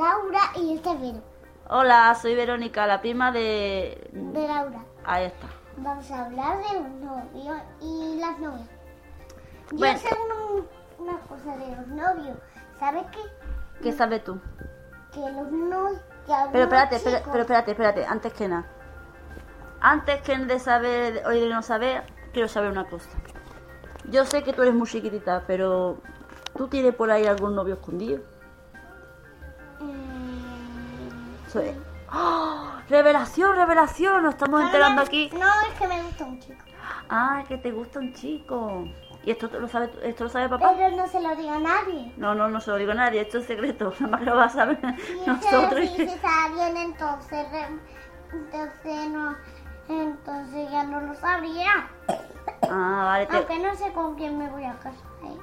Laura y este es Vero, Hola, soy Verónica, la prima de... de Laura. Ahí está. Vamos a hablar de los novios y las novias. Yo Bueno. sé una, una cosa de los novios. ¿Sabes qué? ¿Qué sabes tú? Que los novios... Pero espérate, espera- pero espérate, espérate, antes que nada. Antes que de saber, o de no saber, quiero saber una cosa. Yo sé que tú eres muy chiquitita, pero ¿tú tienes por ahí algún novio escondido? Es- ¡Ah! ¡Revelación, revelación! Nos estamos enterando aquí. No, es que me gusta un chico. ¡Ah, que te gusta un chico! ¿Y esto lo sabe, esto lo sabe papá? Pero no se lo diga a nadie. No, no, no se lo digo a nadie, esto es secreto, nada más lo va a saber nosotros. si se sabían entonces, entonces no, entonces ya no lo sabría. Ah, vale, te- Aunque no sé con quién me voy a casar. ¿eh?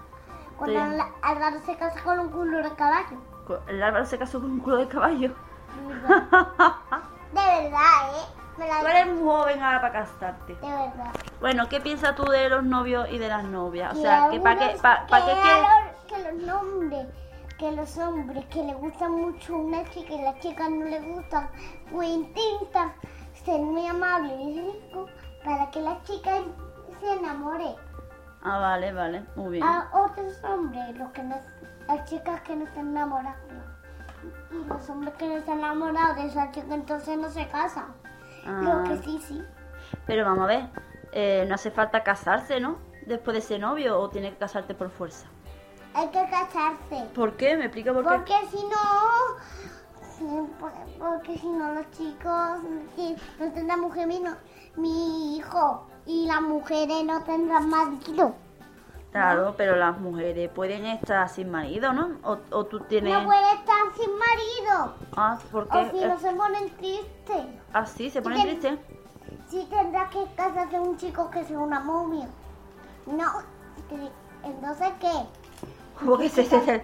Cuando Sí. Al- Álvaro se casa con un culo de caballo. El Álvaro se casó con un culo de caballo. De verdad, ¿eh? Me la Tú eres muy joven ahora para casarte. De verdad. Bueno, ¿qué piensas tú de los novios y de las novias? O sea, que para qué, algunos- pa, pa' que que los hombres, que los hombres que le gusta mucho una chica y la chica no le gusta, pues intenta ser muy amable y rico para que la chica se enamore. Ah, vale, vale, muy bien. A otros hombres, los que no, las chicas que no están enamoradas. Y los hombres que no están enamorados de esa chica entonces no se casan. Ah, Lo que sí, sí. Pero vamos a ver, eh, no hace falta casarse, ¿no? Después de ese novio o tiene que casarte por fuerza. Hay que casarse. ¿Por qué? ¿Me explica por qué? Porque si no, sí, porque si no los chicos sí, no tendrán mujer mi, no- mi hijo y las mujeres no tendrán marido. Claro, pero las mujeres pueden estar sin marido, ¿no? O, o tú tienes... No puede estar sin marido. Ah, ¿por qué? O si no se ponen tristes. Ah, sí, se pone Sí, triste. Sí tendrá que casarse un chico que sea una momia. No, entonces ¿qué? ¿Cómo que se, se- se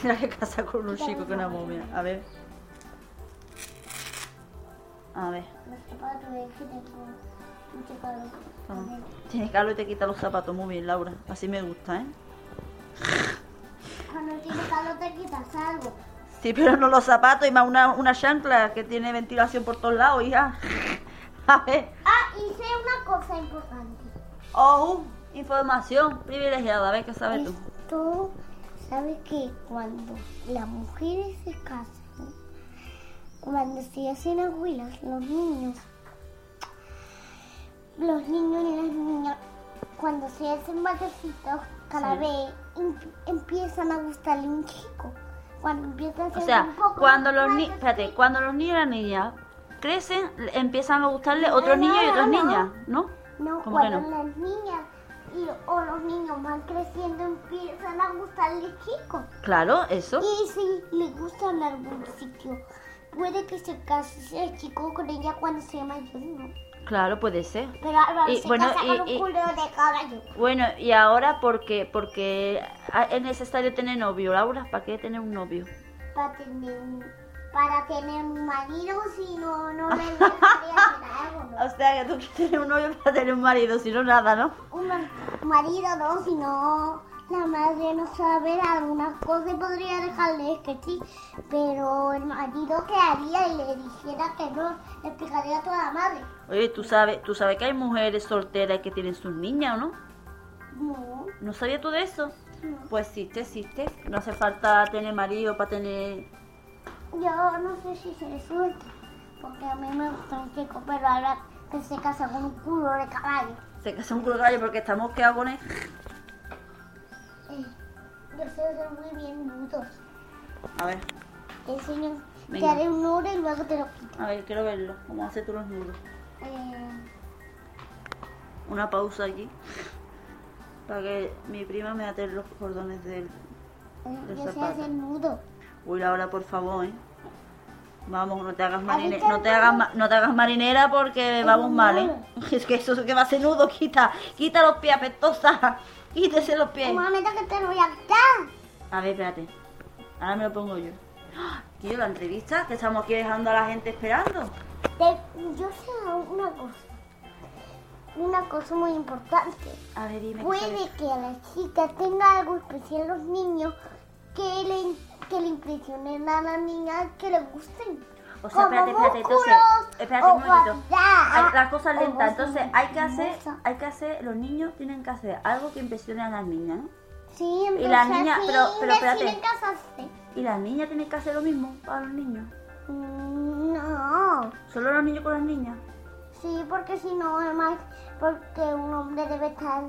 tendrá que casar con un chico que una momia? A ver. A ver. Mucho calor. Tienes calor y te quita los zapatos. Muy bien, Laura. Así me gusta, ¿eh? Cuando tienes calor te quitas algo. Sí, pero no los zapatos y más una, una chancla que tiene ventilación por todos lados, hija. A ver. Ah, y sé una cosa importante. Oh, información privilegiada. A ver qué sabes tú. Esto, ¿sabes que cuando las mujeres se casan, cuando se hacen abuelas, los niños, los niños y las niñas, cuando se hacen mayorcitos, cada Sí. vez em- empiezan a gustarle un chico. Cuando empiezan a O ser sea, un poco cuando los niños, espérate, cuando los niños y las niñas crecen, empiezan a gustarle otros niños y otras no, niñas, ¿no? No, ¿Cómo que cuando no? las niñas y, o los niños van creciendo empiezan a gustarle chicos. Claro, eso. Y si le gusta en algún sitio, puede que se case ese chico con ella cuando sea mayor, ¿no? Claro, puede ser. Pero Álvaro Y, se bueno, casa y- con un culo de caballo. Bueno, y ahora porque porque es necesario tener novio, Laura, ¿para qué tener un novio? Para tener, un- para tener un marido, si no, no le dejaría hacer algo, ¿no? O sea, que tú quieres tener un novio para tener un marido, si no nada, ¿no? Un ma- marido, no, si no, la madre no sabe algunas cosas y podría dejarle que sí. Pero el marido que haría y le dijera que no, le explicaría a toda la madre. Oye, tú sabes, tú sabes que hay mujeres solteras que tienen sus niñas, ¿o no? No, ¿No sabías tú de eso? no. Pues existe, existe. No hace falta tener marido para tener... Yo no sé si se suelta, porque a mí me gusta un chico, pero ahora que se casa con un culo de caballo. Se casa un culo de caballo porque estamos quedados con él. Eh, yo sé hacer muy bien nudos. A ver, Te enseño, te haré un nudo y luego te lo quito. a ver, quiero verlo. ¿Cómo haces tú los nudos? Eh, Una pausa aquí. Para que mi prima me ate los cordones del... eh, Del yo sé zapato. hacer nudo. Uy, Laura, por favor, ¿eh? Vamos, no te hagas marinera, no te hagas, no te hagas marinera porque Es vamos mal, ¿eh? Es que eso que va a ser nudo, quita, quita los pies, apestosa, quítese los pies. Que te lo voy a quitar. A ver, espérate, ahora me lo pongo yo. Tío, la entrevista, que estamos aquí dejando a la gente esperando. Te- yo sé una cosa. Una cosa muy importante. A ver, dime. ¿qué Puede que a la chica tenga algo especial los niños que le que le impresionen a la niña que le gusten. O sea, espérate, Como espérate, entonces, espérate un momentito. las cosas lentas, entonces hay que hacer, hay que hacer, los niños tienen que hacer algo que impresione a las niñas, ¿no? Sí, Y la entonces niña- sí, pero- pero espérate. Y las niñas tienen que hacer lo mismo para los niños. No, Solo los niños con las niñas. sí, porque si no, además, porque un hombre debe estar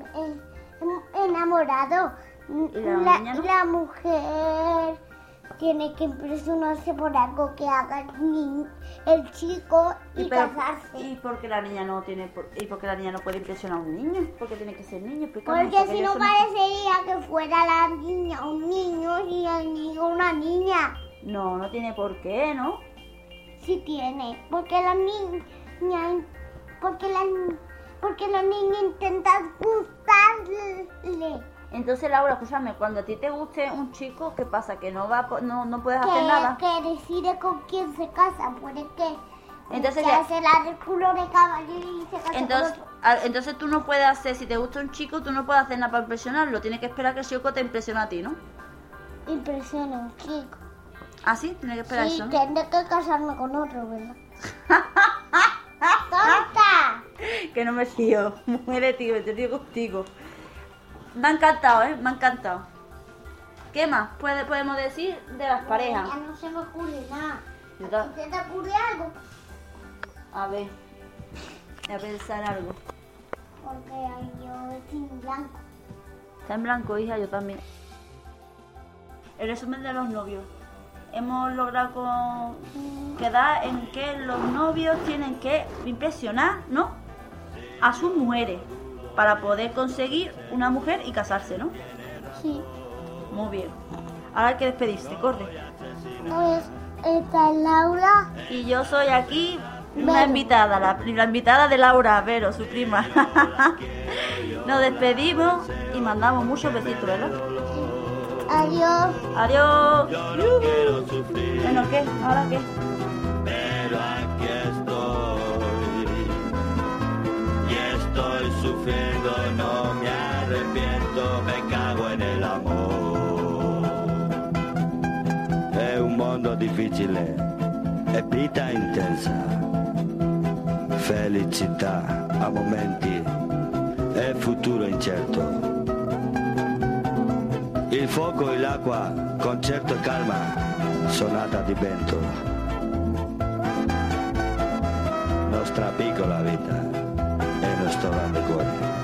enamorado. ¿Y la la, niña no? la mujer tiene que impresionarse por algo que haga el, el chico y, pero- casarse. ¿Y por qué la niña no tiene, por- y por qué la niña no puede impresionar a un niño? Porque tiene que ser niño, explícame, Porque si no parecería que fuera la niña un niño y el niño una niña. No, no tiene por qué, ¿no? Sí tiene, porque la niña, porque la, porque la niña intenta gustarle. Entonces, Laura, escúchame, cuando a ti te guste un chico, ¿qué pasa? ¿Que no va, no, no puedes hacer nada? Que, que decide con quién se casa, puede que Entonces se hace la del culo de caballo y se casa Entonces, con otro. a- entonces tú no puedes hacer, si te gusta un chico, tú no puedes hacer nada para impresionarlo. Tienes que esperar que el chico te impresione a ti, ¿no? Impresiona un chico. ¿Ah, sí? Tienes que esperar Sí, eso, tendré que casarme con otro, ¿verdad? ¡Tonta! Que no me fío. Muy de ti, te digo contigo. Me ha encantado, ¿eh? Me ha encantado. ¿Qué más puede- podemos decir de las parejas? Ya no se me ocurre nada. ¿Se te ocurre algo? A ver, voy a pensar algo. Porque yo estoy en blanco. Está en blanco, hija, yo también. El resumen de los novios. Hemos logrado con- quedar en que los novios tienen que impresionar, ¿no? A sus mujeres para poder conseguir una mujer y casarse, ¿no? Sí. Muy bien. Ahora hay que despedirse, corre. Pues esta es Laura. Y yo soy aquí una Vero. invitada, la, la invitada de Laura, Vero, su prima. Nos despedimos y mandamos muchos besitos, ¿verdad? Adiós. Adiós. Sufrir, Bueno, ¿qué? ¿Ahora qué? pero aquí estoy. Y estoy sufriendo, no me arrepiento, me cago en el amor. È un mondo difficile e vita intensa. Felicità a momenti e futuro incerto. Il fuoco e l'acqua, concerto e calma, sonata di vento. Nostra piccola vita e nostro grande cuore.